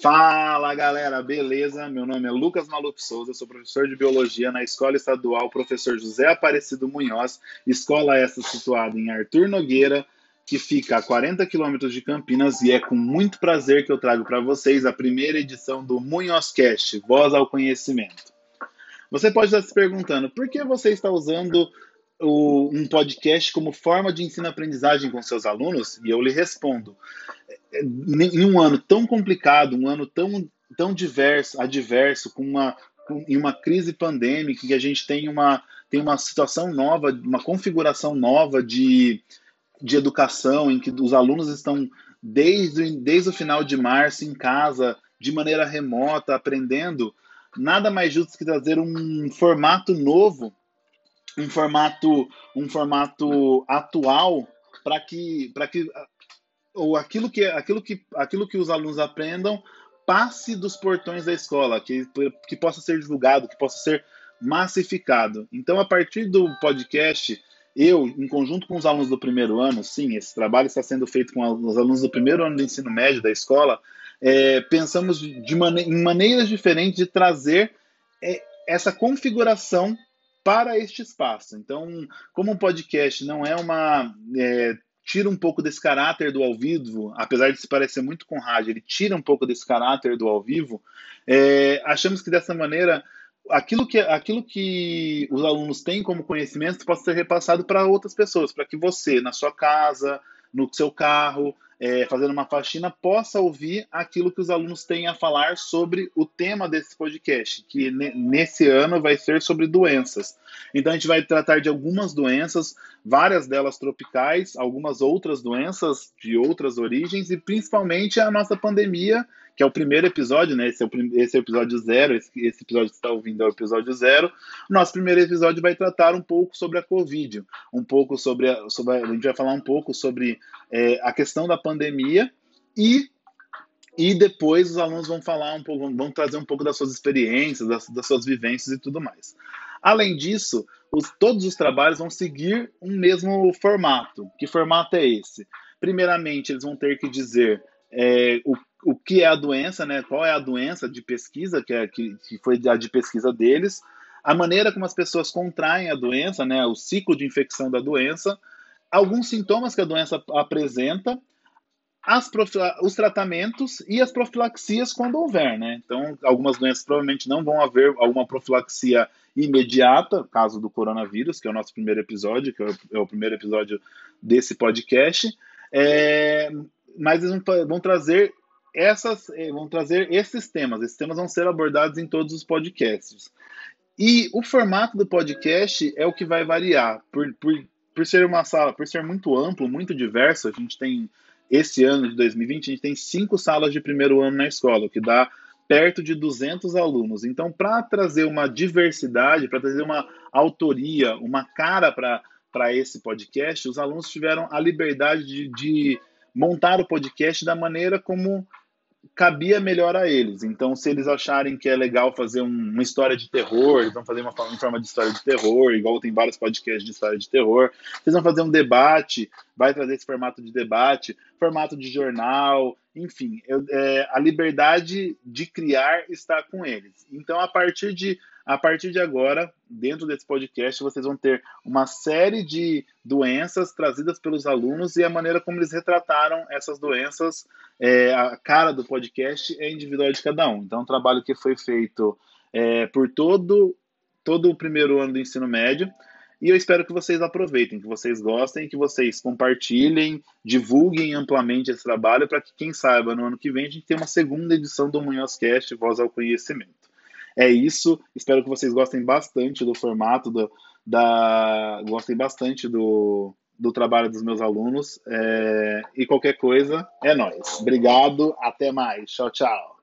Fala galera, beleza? Meu nome é Lucas Maluf Souza, sou professor de Biologia na Escola Estadual Professor José Aparecido Munhoz, escola essa situada em Arthur Nogueira, que fica a 40 quilômetros de Campinas, e é com muito prazer que eu trago para vocês a primeira edição do Munhozcast, Voz ao Conhecimento. Você pode estar se perguntando, por que você está usando um podcast como forma de ensino-aprendizagem com seus alunos? E eu lhe respondo, em um ano tão complicado, um ano tão, tão diverso, adverso, com uma, com, em uma crise pandêmica, que a gente tem uma, tem uma situação nova, uma configuração nova de, de educação, em que os alunos estão desde, desde o final de março em casa, de maneira remota, aprendendo, nada mais justo que trazer um formato novo, um formato, um formato atual para que, que ou aquilo que, aquilo que, aquilo que os alunos aprendam passe dos portões da escola, que, que possa ser divulgado, que possa ser massificado. Então, a partir do podcast, eu, em conjunto com os alunos do primeiro ano, sim, esse trabalho está sendo feito com os alunos do primeiro ano do ensino médio da escola, é, pensamos de mane em maneiras diferentes de trazer é, essa configuração para este espaço. Então, como um podcast não é uma é, tira um pouco desse caráter do ao vivo, apesar de se parecer muito com rádio, ele tira um pouco desse caráter do ao vivo. É, achamos que dessa maneira aquilo que, aquilo que os alunos têm como conhecimento possa ser repassado para outras pessoas, para que você, na sua casa, no seu carro, é, fazendo uma faxina, possa ouvir aquilo que os alunos têm a falar sobre o tema desse podcast, que nesse ano vai ser sobre doenças. Então a gente vai tratar de algumas doenças, várias delas tropicais, algumas outras doenças de outras origens e principalmente a nossa pandemia que é o primeiro episódio, né? Esse é o, esse é o episódio zero, esse, esse episódio que está ouvindo é o episódio zero. Nosso primeiro episódio vai tratar um pouco sobre a Covid, um pouco sobre a, sobre a gente vai falar um pouco sobre é, a questão da pandemia e e depois os alunos vão falar um pouco, vão trazer um pouco das suas experiências, das, das suas vivências e tudo mais. Além disso, os, todos os trabalhos vão seguir um mesmo formato. Que formato é esse? Primeiramente, eles vão ter que dizer é, o o que é a doença, né? Qual é a doença de pesquisa, que, é, que, que foi a de pesquisa deles, a maneira como as pessoas contraem a doença, né? O ciclo de infecção da doença, alguns sintomas que a doença apresenta, os tratamentos e as profilaxias quando houver, né? Então, algumas doenças provavelmente não vão haver alguma profilaxia imediata, caso do coronavírus, que é o nosso primeiro episódio, que é o, é primeiro episódio desse podcast. É, mas eles vão, vão trazer essas eh, vão trazer esses temas. Esses temas vão ser abordados em todos os podcasts. E o formato do podcast é o que vai variar. Por, por, por ser uma sala, por ser muito amplo, muito diverso, a gente tem, esse ano de 2020, a gente tem cinco salas de primeiro ano na escola, o que dá perto de 200 alunos. Então, para trazer uma diversidade, para trazer uma autoria, uma cara para esse podcast, os alunos tiveram a liberdade de, de montar o podcast da maneira como cabia melhor a eles. Então, se eles acharem que é legal fazer um, uma história de terror, eles vão fazer uma, uma, forma de história de terror, igual tem vários podcasts de história de terror. Eles vão fazer um debate, vai trazer esse formato de debate, formato de jornal, enfim, eu, é, a liberdade de criar está com eles. Então, a partir de a partir de agora, dentro desse podcast, vocês vão ter uma série de doenças trazidas pelos alunos e a maneira como eles retrataram essas doenças. É, a cara do podcast é individual de cada um. Então, um trabalho que foi feito é, por todo, todo o primeiro ano do ensino médio. E eu espero que vocês aproveitem, que vocês gostem, que vocês compartilhem, divulguem amplamente esse trabalho para que, quem saiba, no ano que vem a gente tenha uma segunda edição do Munhozcast Voz ao Conhecimento. É isso. Espero que vocês gostem bastante do formato, do, da, gostem bastante do, do trabalho dos meus alunos. É, e qualquer coisa, é nós. Obrigado, até mais. Tchau, tchau.